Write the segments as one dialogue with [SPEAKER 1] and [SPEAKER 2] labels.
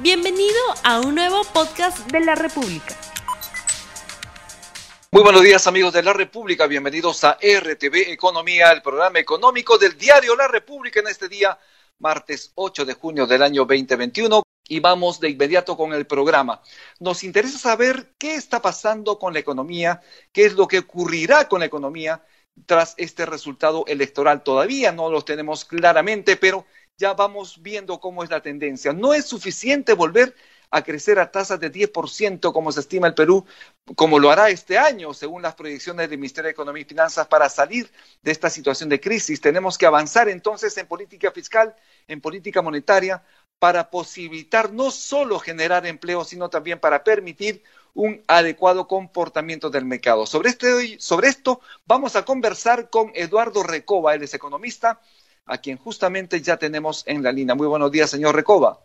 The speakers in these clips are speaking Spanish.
[SPEAKER 1] Bienvenido a un nuevo podcast de la República.
[SPEAKER 2] Muy buenos días amigos de la República, bienvenidos a RTV Economía, el programa económico del diario La República en este día, martes 8 de junio del año 2021 y vamos de inmediato con el programa. Nos interesa saber qué está pasando con la economía, qué es lo que ocurrirá con la economía tras este resultado electoral. Todavía no lo tenemos claramente, pero ya vamos viendo cómo es la tendencia. No es suficiente volver a crecer a tasas de 10% como se estima el Perú, como lo hará este año, según las proyecciones del Ministerio de Economía y Finanzas, para salir de esta situación de crisis. Tenemos que avanzar entonces en política fiscal, en política monetaria, para posibilitar no solo generar empleo, sino también para permitir un adecuado comportamiento del mercado. Sobre, este, sobre esto vamos a conversar con Eduardo Recoba, él es economista, a quien justamente ya tenemos en la línea. Muy buenos días, señor Recoba.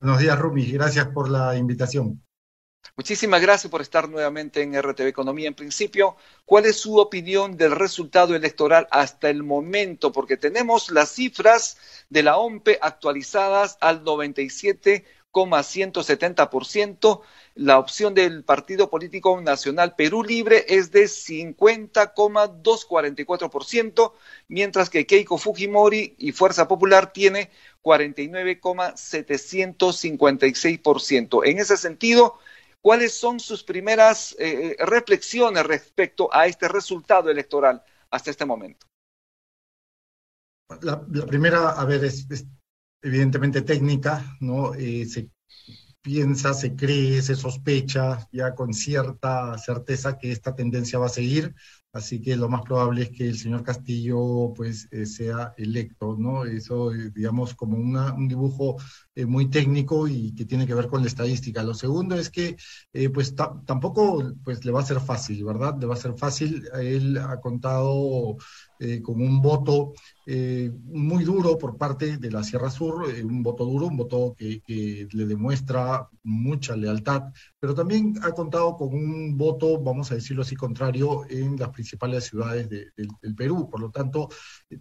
[SPEAKER 3] Buenos días, Rumi. Gracias por la invitación.
[SPEAKER 2] Muchísimas gracias por estar nuevamente en RTV Economía. En principio, ¿cuál es su opinión del resultado electoral hasta el momento? Porque tenemos las cifras de la OMPE actualizadas al 97,170%. La opción del Partido Político Nacional Perú Libre es de 50,244%, mientras que Keiko Fujimori y Fuerza Popular tiene 49,756%. En ese sentido, ¿Cuáles son sus primeras eh, eh, reflexiones respecto a este resultado electoral hasta este momento?
[SPEAKER 3] La, primera, a ver, es, evidentemente técnica, ¿no? Eh, se piensa, se cree, se sospecha ya con cierta certeza que esta tendencia va a seguir así que lo más probable es que el señor Castillo pues eh, sea electo, ¿no? Eso, eh, digamos, como un dibujo eh, muy técnico y que tiene que ver con la estadística. Lo segundo es que pues tampoco pues le va a ser fácil, ¿verdad? Le va a ser fácil. Él ha contado con un voto muy duro por parte de la Sierra Sur, un voto duro, un voto que, le demuestra mucha lealtad, pero también ha contado con un voto, vamos a decirlo así, contrario en las principales ciudades del Perú. Por lo tanto,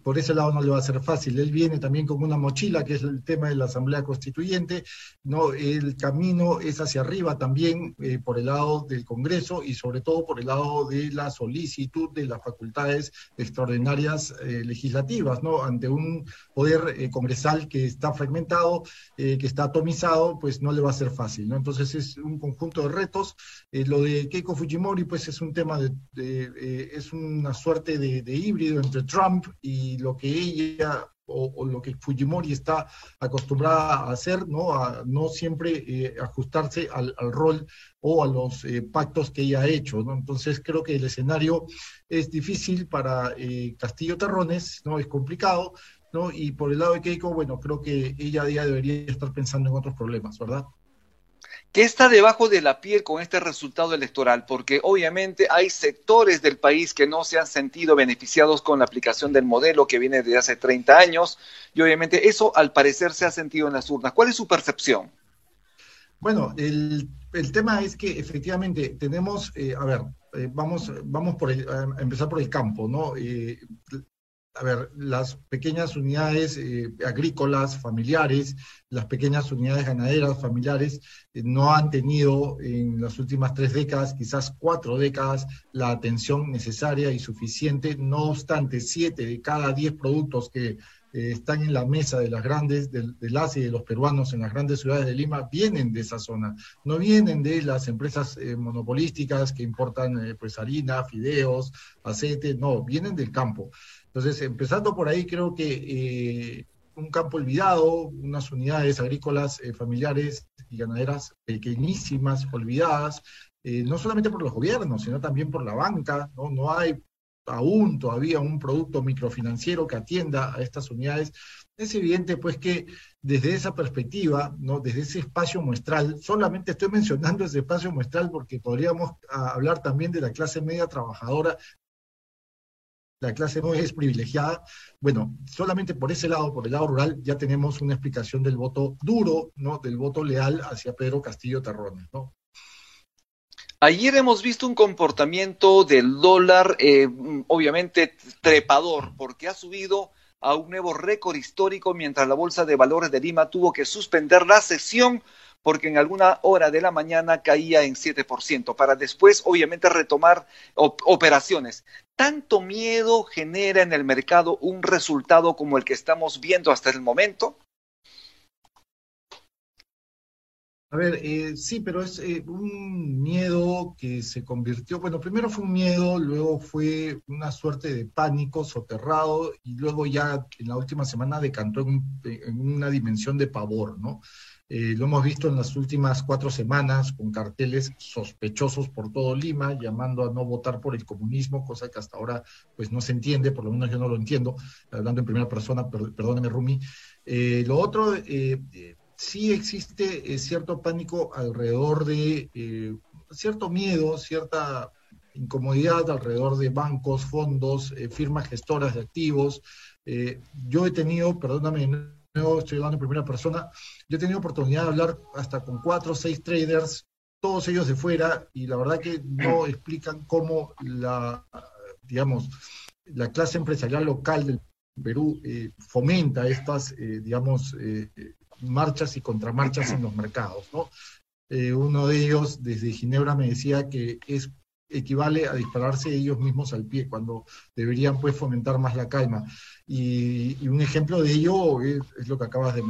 [SPEAKER 3] por ese lado no le va a ser fácil. Él viene también con una mochila, que es el tema de la Asamblea Constituyente. No, el camino es hacia arriba también eh, por el lado del Congreso y sobre todo por el lado de la solicitud de las facultades extraordinarias eh, legislativas, ¿no? Ante un poder eh, congresal que está fragmentado, que está atomizado, pues no le va a ser fácil, ¿no? Entonces es un conjunto de retos. lo de Keiko Fujimori, pues es un tema de, de es una suerte de, híbrido entre Trump y lo que ella o, lo que Fujimori está acostumbrada a hacer, ¿no? A no siempre eh, ajustarse al, rol o a los eh, pactos que ella ha hecho, ¿no? Entonces creo que el escenario es difícil para eh, Castillo Terrones, ¿no? Es complicado, ¿no? Y por el lado de Keiko, bueno, creo que ella ya debería estar pensando en otros problemas, ¿verdad?
[SPEAKER 2] ¿Qué está debajo de la piel con este resultado electoral? Porque obviamente hay sectores del país que no se han sentido beneficiados con la aplicación del modelo que viene de hace 30 años y obviamente eso al parecer se ha sentido en las urnas. ¿Cuál es su percepción?
[SPEAKER 3] Bueno, el, tema es que efectivamente tenemos, eh, a ver, eh, vamos, vamos por a empezar por el campo, ¿no? Eh, a ver, las pequeñas unidades eh, agrícolas familiares, las pequeñas unidades ganaderas familiares eh, no han tenido en las últimas tres décadas, quizás cuatro décadas, la atención necesaria y suficiente. No obstante, siete de cada diez productos que eh, están en la mesa de las grandes, del, del ASI y de los peruanos en las grandes ciudades de Lima, vienen de esa zona. No vienen de las empresas monopolísticas que importan pues harina, fideos, aceite, no, vienen del campo. Entonces, empezando por ahí, creo que eh, un campo olvidado, unas unidades agrícolas eh, familiares y ganaderas pequeñísimas, olvidadas, eh, no solamente por los gobiernos, sino también por la banca, ¿no? No hay aún todavía un producto microfinanciero que atienda a estas unidades. Es evidente, pues, que desde esa perspectiva, ¿no? desde ese espacio muestral, solamente estoy mencionando ese espacio muestral porque podríamos ah, hablar también de la clase media trabajadora la clase no es privilegiada. Bueno, solamente por ese lado, por el lado rural, ya tenemos una explicación del voto duro, ¿no? Del voto leal hacia Pedro Castillo Terrones, ¿no?
[SPEAKER 2] Ayer hemos visto un comportamiento del dólar, eh, obviamente trepador, porque ha subido a un nuevo récord histórico mientras la Bolsa de Valores de Lima tuvo que suspender la sesión porque en alguna hora de la mañana caía en 7%, para después obviamente retomar operaciones. ¿Tanto miedo genera en el mercado un resultado como el que estamos viendo hasta el momento?
[SPEAKER 3] A ver, eh, sí, pero es eh, un miedo que se convirtió, bueno, primero fue un miedo, luego fue una suerte de pánico soterrado y luego ya en la última semana decantó en, una dimensión de pavor, ¿no? Eh, lo hemos visto en las últimas cuatro semanas con carteles sospechosos por todo Lima, llamando a no votar por el comunismo, cosa que hasta ahora pues no se entiende, por lo menos yo no lo entiendo, hablando en primera persona, perdóneme Rumi. lo otro, sí existe eh, cierto pánico alrededor de, eh, cierto miedo, cierta incomodidad alrededor de bancos, fondos, eh, firmas gestoras de activos. yo he tenido, perdóname, no estoy hablando en primera persona, yo he tenido oportunidad de hablar hasta con cuatro o seis traders, todos ellos de fuera, y la verdad que no explican cómo la, digamos, la clase empresarial local del Perú fomenta estas, digamos, marchas y contramarchas en los mercados. ¿no? Eh, uno de ellos desde Ginebra me decía que es equivale a dispararse ellos mismos al pie, cuando deberían pues fomentar más la calma. Y, un ejemplo de ello es, lo que acabas de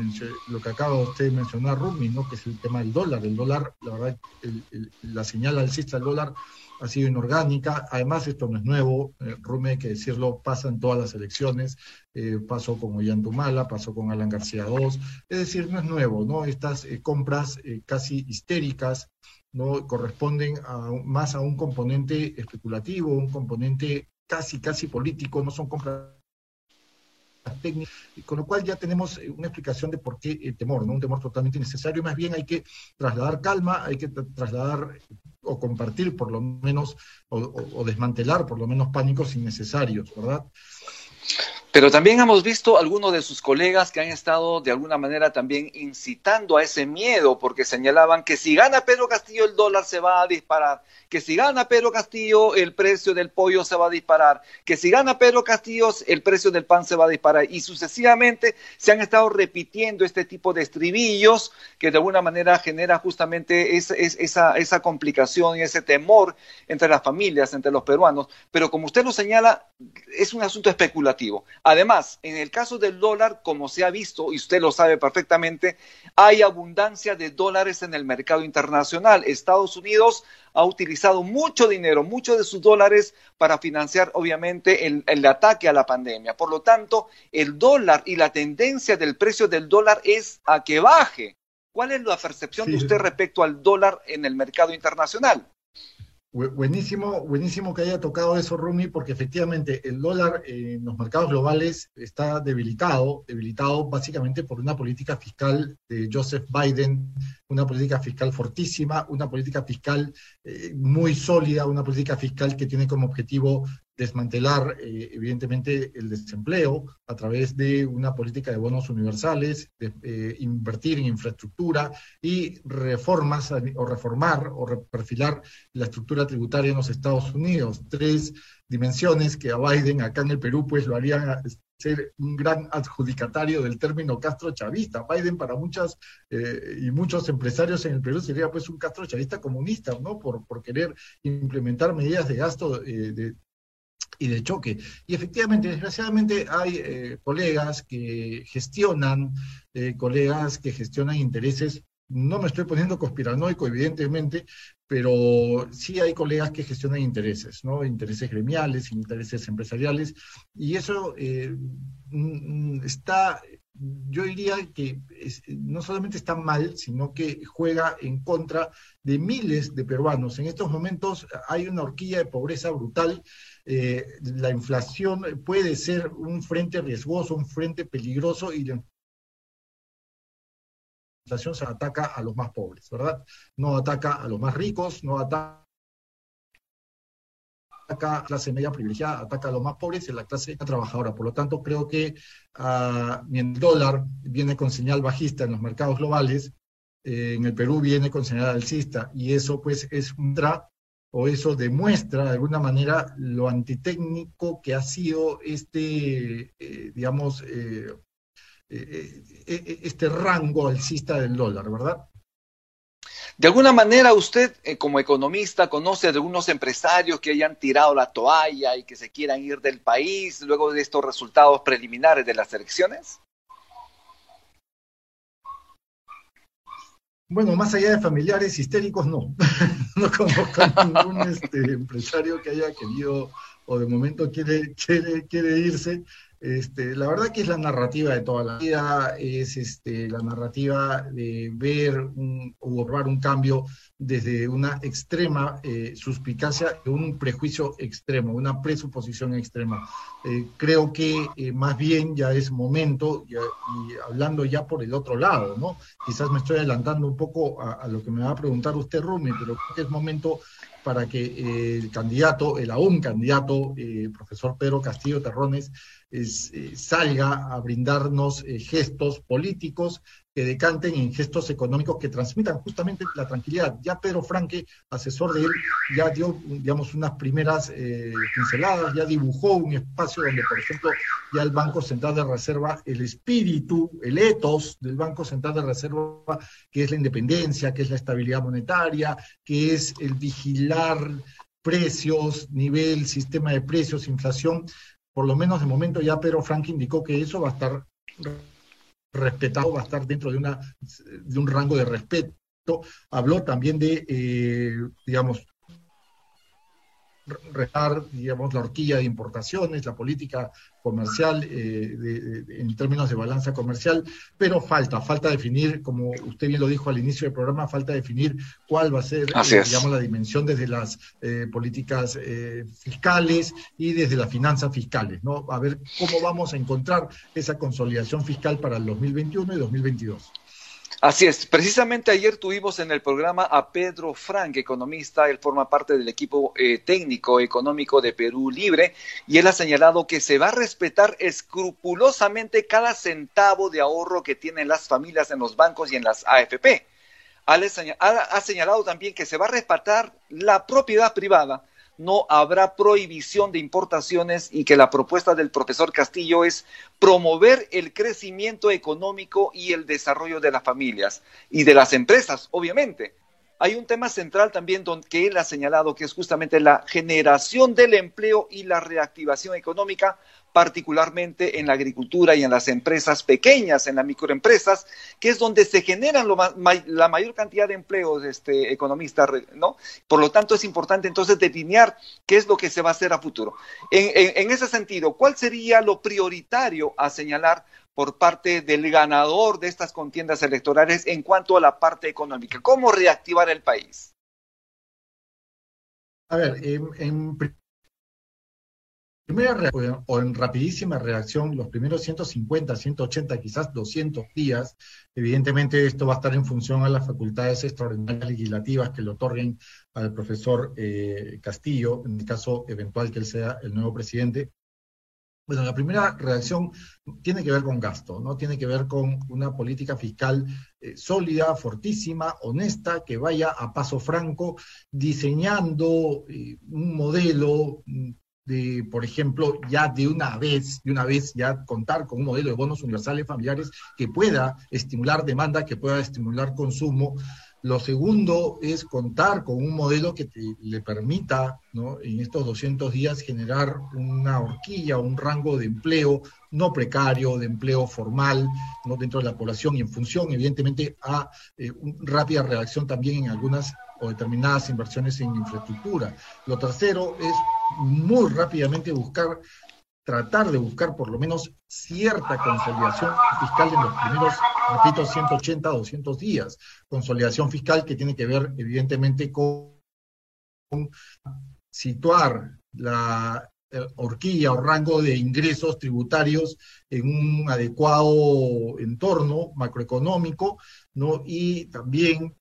[SPEAKER 3] lo que acaba usted de mencionar, Rumi, ¿no? que es el tema del dólar. El dólar, la verdad, la señal alcista del dólar ha sido inorgánica. Además, esto no es nuevo, eh, Rume, hay que decirlo, pasa en todas las elecciones. Eh, pasó con Ollantumala, pasó con Alan García II. Es decir, no es nuevo, ¿no? Estas eh, compras casi histéricas no corresponden a, más a un componente especulativo, un componente casi, casi político, no son compras con lo cual ya tenemos una explicación de por qué temor, ¿no? Un temor totalmente innecesario, más bien hay que trasladar calma, hay que trasladar o compartir por lo menos, o desmantelar por lo menos pánicos innecesarios, ¿verdad?
[SPEAKER 2] Pero también hemos visto algunos de sus colegas que han estado de alguna manera también incitando a ese miedo, porque señalaban que si gana Pedro Castillo el dólar se va a disparar, que si gana Pedro Castillo el precio del pollo se va a disparar, que si gana Pedro Castillo el precio del pan se va a disparar. Y sucesivamente se han estado repitiendo este tipo de estribillos que de alguna manera genera justamente esa, esa, esa complicación y ese temor entre las familias, entre los peruanos. Pero como usted lo señala, es un asunto especulativo. Además, en el caso del dólar, como se ha visto, y usted lo sabe perfectamente, hay abundancia de dólares en el mercado internacional. Estados Unidos ha utilizado mucho dinero, muchos de sus dólares para financiar, obviamente, el, el, ataque a la pandemia. Por lo tanto, el dólar y la tendencia del precio del dólar es a que baje. ¿Cuál es la percepción de usted respecto al dólar en el mercado internacional?
[SPEAKER 3] Buenísimo, buenísimo que haya tocado eso, Rumi, porque efectivamente el dólar en los mercados globales está debilitado, debilitado básicamente por una política fiscal de Joseph Biden, una política fiscal fortísima, una política fiscal eh, muy sólida, una política fiscal que tiene como objetivo desmantelar, eh, evidentemente, el desempleo a través de una política de bonos universales, eh, invertir en infraestructura y reformas o reformar o perfilar la estructura tributaria en los Estados Unidos. Tres dimensiones que a Biden acá en el Perú pues lo harían ser un gran adjudicatario del término Castro chavista. Biden para muchas eh, y muchos empresarios en el Perú sería pues un Castro chavista comunista, ¿no? Por, por querer implementar medidas de gasto de, y de choque. Y efectivamente, desgraciadamente hay eh, colegas que gestionan, eh, colegas que gestionan intereses, no me estoy poniendo conspiranoico, evidentemente, pero sí hay colegas que gestionan intereses, ¿no? Intereses gremiales, intereses empresariales, y eso eh, está yo diría que no solamente está mal, sino que juega en contra de miles de peruanos. En estos momentos hay una horquilla de pobreza brutal. Eh, la inflación puede ser un frente riesgoso, un frente peligroso y la inflación se ataca a los más pobres, ¿verdad? No ataca a los más ricos, no ataca ataca a la clase media privilegiada, ataca a los más pobres y a la clase trabajadora. Por lo tanto, creo que uh, el dólar viene con señal bajista en los mercados globales, eh, en el Perú viene con señal alcista y eso pues es un tra o eso demuestra de alguna manera lo antitécnico que ha sido este, eh, digamos, eh, este rango alcista del dólar, ¿verdad?
[SPEAKER 2] De alguna manera usted como economista conoce de algunos empresarios que hayan tirado la toalla y que se quieran ir del país luego de estos resultados preliminares de las elecciones.
[SPEAKER 3] Bueno, más allá de familiares histéricos, no. no conozco a ningún este, empresario que haya querido o de momento quiere, quiere, quiere irse. Este, la verdad que es la narrativa de toda la vida, es este, la narrativa de ver un, o un cambio desde una extrema eh, suspicacia un prejuicio extremo, una presuposición extrema. Eh, creo que eh, más bien ya es momento, y, hablando ya por el otro lado, ¿no? Quizás me estoy adelantando un poco a, lo que me va a preguntar usted, Rumi, pero creo que es momento para que el candidato, el aún candidato, profesor Pedro Castillo Terrones, eh, salga a brindarnos eh, gestos políticos que decanten en gestos económicos que transmitan justamente la tranquilidad. Ya Pedro Franque, asesor de él, ya dio, digamos, unas primeras eh, pinceladas, ya dibujó un espacio donde, por ejemplo, ya el Banco Central de Reserva, el espíritu, el ethos del Banco Central de Reserva, que es la independencia, que es la estabilidad monetaria, que es el vigilar precios, nivel, sistema de precios, inflación, por lo menos de momento ya Pedro Frank indicó que eso va a estar respetado, va a estar dentro de, una, de un rango de respeto. Habló también de, eh, digamos, restar, digamos, la horquilla de importaciones, la política comercial eh, en términos de balanza comercial, pero falta, falta definir, como usted bien lo dijo al inicio del programa, falta definir cuál va a ser, eh, digamos, la dimensión desde las eh, políticas fiscales y desde las finanzas fiscales, ¿no? A ver cómo vamos a encontrar esa consolidación fiscal para el 2021 y 2022.
[SPEAKER 2] Así es, precisamente ayer tuvimos en el programa a Pedro Frank, economista, él forma parte del equipo eh, técnico económico de Perú Libre y él ha señalado que se va a respetar escrupulosamente cada centavo de ahorro que tienen las familias en los bancos y en las AFP. Ha señalado también que se va a respetar la propiedad privada no habrá prohibición de importaciones y que la propuesta del profesor Castillo es promover el crecimiento económico y el desarrollo de las familias y de las empresas, obviamente. Hay un tema central también que él ha señalado, que es justamente la generación del empleo y la reactivación económica particularmente en la agricultura y en las empresas pequeñas, en las microempresas, que es donde se generan la mayor cantidad de empleos, este economista, ¿no? Por lo tanto, es importante entonces delinear qué es lo que se va a hacer a futuro. En, ese sentido, ¿cuál sería lo prioritario a señalar por parte del ganador de estas contiendas electorales en cuanto a la parte económica? ¿Cómo reactivar el país?
[SPEAKER 3] A ver, en primera o en rapidísima reacción, los primeros 150, 180, quizás 200 días, evidentemente esto va a estar en función a las facultades extraordinarias legislativas que le otorguen al profesor eh, Castillo, en el caso eventual que él sea el nuevo presidente. Bueno, la primera reacción tiene que ver con gasto, ¿no? Tiene que ver con una política fiscal eh, sólida, fortísima, honesta, que vaya a paso franco, diseñando eh, un modelo mm, de, por ejemplo, ya de una vez, de una vez ya contar con un modelo de bonos universales familiares que pueda estimular demanda, que pueda estimular consumo. Lo segundo es contar con un modelo que le permita, ¿no? en estos 200 días, generar una horquilla, un rango de empleo no precario, de empleo formal, ¿no? dentro de la población y en función, evidentemente, a eh, una rápida reacción también en algunas o determinadas inversiones en infraestructura. Lo tercero es muy rápidamente buscar, tratar de buscar por lo menos cierta consolidación fiscal en los primeros, repito, 180, 200 días. Consolidación fiscal que tiene que ver evidentemente con situar la horquilla o rango de ingresos tributarios en un adecuado entorno macroeconómico, ¿no? Y también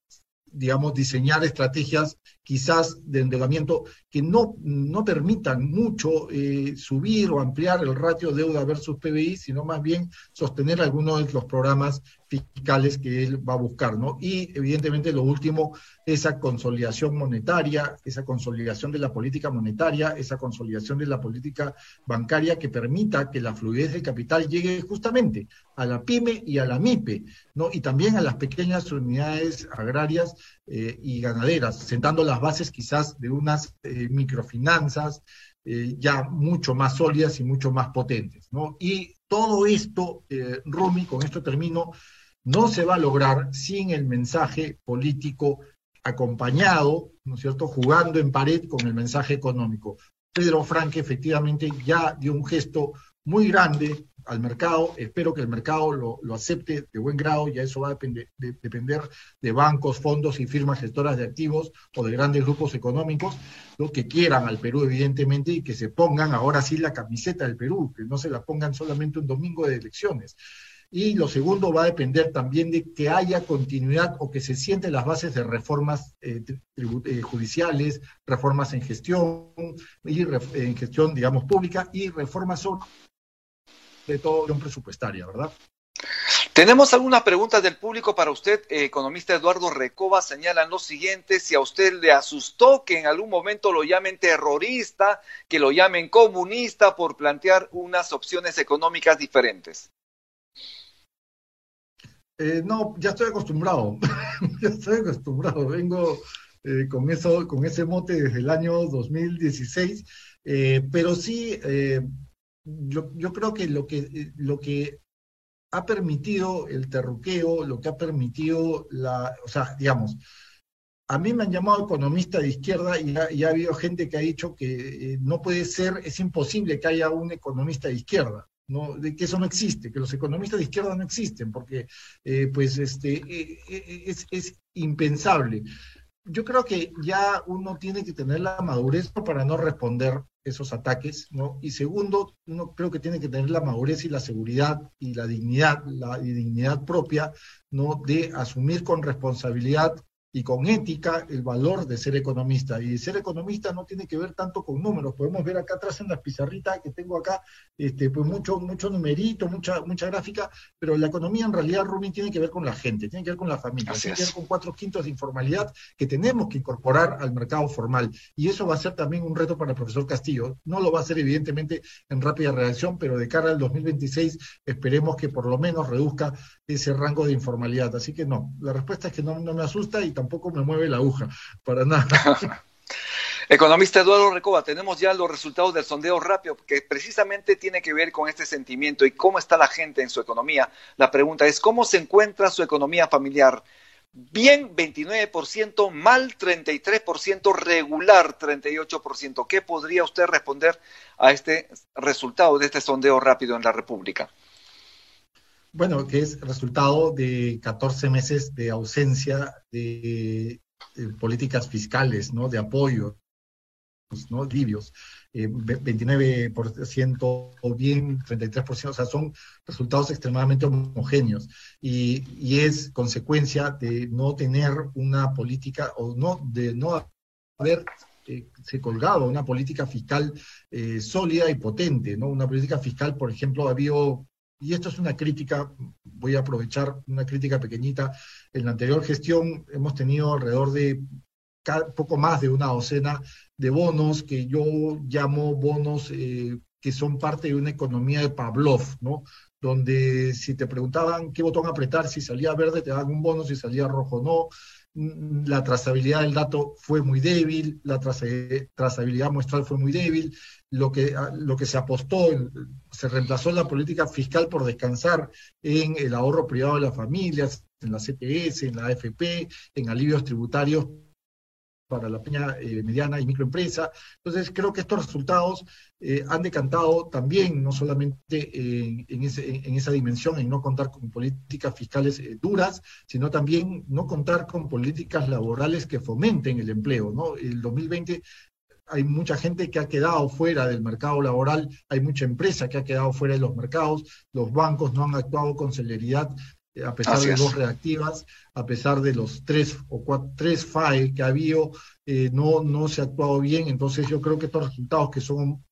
[SPEAKER 3] digamos, diseñar estrategias quizás de endeudamiento que no, no permitan mucho eh, subir o ampliar el ratio deuda versus PBI, sino más bien sostener algunos de los programas fiscales que él va a buscar, ¿no? Y evidentemente lo último, esa consolidación monetaria, esa consolidación de la política monetaria, esa consolidación de la política bancaria que permita que la fluidez del capital llegue justamente a la pyme y a la MIPE, ¿no? Y también a las pequeñas unidades agrarias eh, y ganaderas, sentando las bases quizás de unas eh, microfinanzas eh, ya mucho más sólidas y mucho más potentes, ¿no? Y todo esto, Rumi, con esto termino, no se va a lograr sin el mensaje político acompañado, ¿no es cierto?, jugando en pared con el mensaje económico. Pedro Franque efectivamente ya dio un gesto muy grande al mercado, espero que el mercado lo, acepte de buen grado, ya eso va a depender de, depender de bancos, fondos y firmas gestoras de activos o de grandes grupos económicos, lo que quieran al Perú evidentemente y que se pongan ahora sí la camiseta del Perú, que no se la pongan solamente un domingo de elecciones. Y lo segundo va a depender también de que haya continuidad o que se sienten las bases de reformas eh, eh, judiciales, reformas en gestión, y en gestión, digamos, pública y reformas todo presupuestaria, ¿verdad?
[SPEAKER 2] Tenemos algunas preguntas del público para usted. Eh, economista Eduardo Recoba señala lo siguiente, si a usted le asustó que en algún momento lo llamen terrorista, que lo llamen comunista por plantear unas opciones económicas diferentes.
[SPEAKER 3] Eh, no, ya estoy acostumbrado, ya estoy acostumbrado, vengo eh, con, eso, con ese mote desde el año 2016, eh, pero sí, yo, yo, creo que lo, que lo que ha permitido el terruqueo, lo que ha permitido la, o sea, digamos, a mí me han llamado economista de izquierda y ha, y ha habido gente que ha dicho que no puede ser, es imposible que haya un economista de izquierda de que eso no existe, que los economistas de izquierda no existen, porque eh, pues este, eh, eh, es, es, impensable. Yo creo que ya uno tiene que tener la madurez para no responder esos ataques, ¿no? Y segundo, uno creo que tiene que tener la madurez y la seguridad y la dignidad, la dignidad propia, ¿no? De asumir con responsabilidad y con ética el valor de ser economista. Y ser economista no tiene que ver tanto con números. Podemos ver acá atrás en las pizarritas que tengo acá, este, pues mucho, mucho numerito, mucha, mucha gráfica, pero la economía en realidad, Rubin, tiene que ver con la gente, tiene que ver con la familia, tiene que ver con cuatro quintos de informalidad que tenemos que incorporar al mercado formal. Y eso va a ser también un reto para el profesor Castillo. No lo va a hacer evidentemente en rápida reacción, pero de cara al 2026 esperemos que por lo menos reduzca ese rango de informalidad. Así que no, la respuesta es que no, no me asusta y tampoco me mueve la aguja, para nada.
[SPEAKER 2] Economista Eduardo Recoba, tenemos ya los resultados del sondeo rápido, que precisamente tiene que ver con este sentimiento y cómo está la gente en su economía. La pregunta es, ¿cómo se encuentra su economía familiar? Bien, 29%, mal 33%, regular 38%. ¿Qué podría usted responder a este resultado de este sondeo rápido en la República?
[SPEAKER 3] Bueno, que es resultado de 14 meses de ausencia de, políticas fiscales, ¿no? De apoyo, ¿no? Libios. Eh, 29% o bien 33%, o sea, son resultados extremadamente homogéneos y, y, es consecuencia de no tener una política o no de no haber eh, se colgado una política fiscal eh, sólida y potente, ¿no? Una política fiscal, por ejemplo, ha habido y esto es una crítica, voy a aprovechar una crítica pequeñita, en la anterior gestión hemos tenido alrededor de poco más de una docena de bonos que yo llamo bonos eh, que son parte de una economía de Pavlov, ¿no? Donde si te preguntaban qué botón apretar, si salía verde te daban un bono, si salía rojo no, la trazabilidad del dato fue muy débil, la trazabilidad muestral fue muy débil, lo que, lo que se apostó, se reemplazó la política fiscal por descansar en el ahorro privado de las familias, en la CPS, en la AFP, en alivios tributarios para la pequeña, eh, mediana y microempresa. Entonces, creo que estos resultados eh, han decantado también, no solamente en, esa dimensión, en no contar con políticas fiscales eh, duras, sino también no contar con políticas laborales que fomenten el empleo. ¿no? El 2020 hay mucha gente que ha quedado fuera del mercado laboral, hay mucha empresa que ha quedado fuera de los mercados, los bancos no han actuado con celeridad a pesar de dos reactivas, a pesar de los tres o cuatro, tres FAE que ha habido, eh, no, no se ha actuado bien, entonces yo creo que estos resultados que son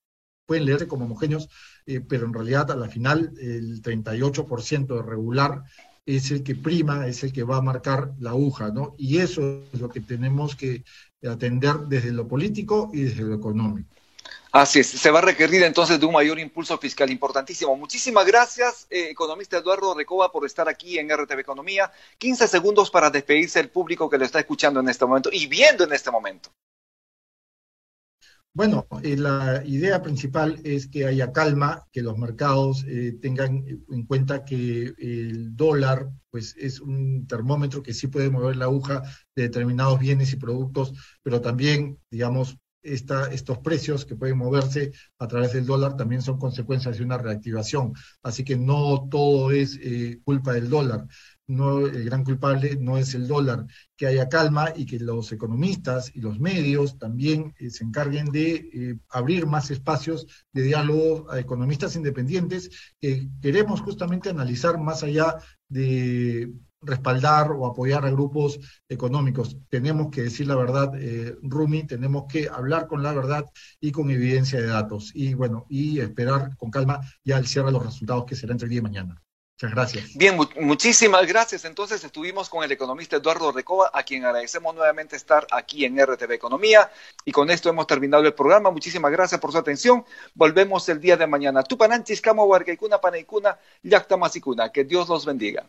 [SPEAKER 3] pueden leerse como homogéneos, eh, pero en realidad a la final el 38% de regular es el que prima, es el que va a marcar la aguja, ¿no? Y eso es lo que tenemos que atender desde lo político y desde lo económico.
[SPEAKER 2] Así es, se va a requerir entonces de un mayor impulso fiscal importantísimo. Muchísimas gracias, eh, economista Eduardo Recoba, por estar aquí en RTV Economía. 15 segundos para despedirse del público que lo está escuchando en este momento y viendo en este momento.
[SPEAKER 3] Bueno, eh, la idea principal es que haya calma, que los mercados eh, tengan en cuenta que el dólar pues es un termómetro que sí puede mover la aguja de determinados bienes y productos, pero también, digamos, estos precios que pueden moverse a través del dólar también son consecuencias de una reactivación. Así que no todo es eh, culpa del dólar. No, el gran culpable no es el dólar. Que haya calma y que los economistas y los medios también eh, se encarguen de eh, abrir más espacios de diálogo a economistas independientes que queremos justamente analizar más allá de respaldar o apoyar a grupos económicos. Tenemos que decir la verdad, eh, Rumi, tenemos que hablar con la verdad y con evidencia de datos. Y bueno, y esperar con calma ya el cierre de los resultados que será entre el día y mañana. Muchas gracias.
[SPEAKER 2] Bien, muchísimas gracias. Entonces estuvimos con el economista Eduardo Recoba, a quien agradecemos nuevamente estar aquí en RTV Economía. Y con esto hemos terminado el programa. Muchísimas gracias por su atención. Volvemos el día de mañana. Tupananchis, Camo, Huarcaicuna, Panaicuna, Yactamasicuna. Que Dios los bendiga.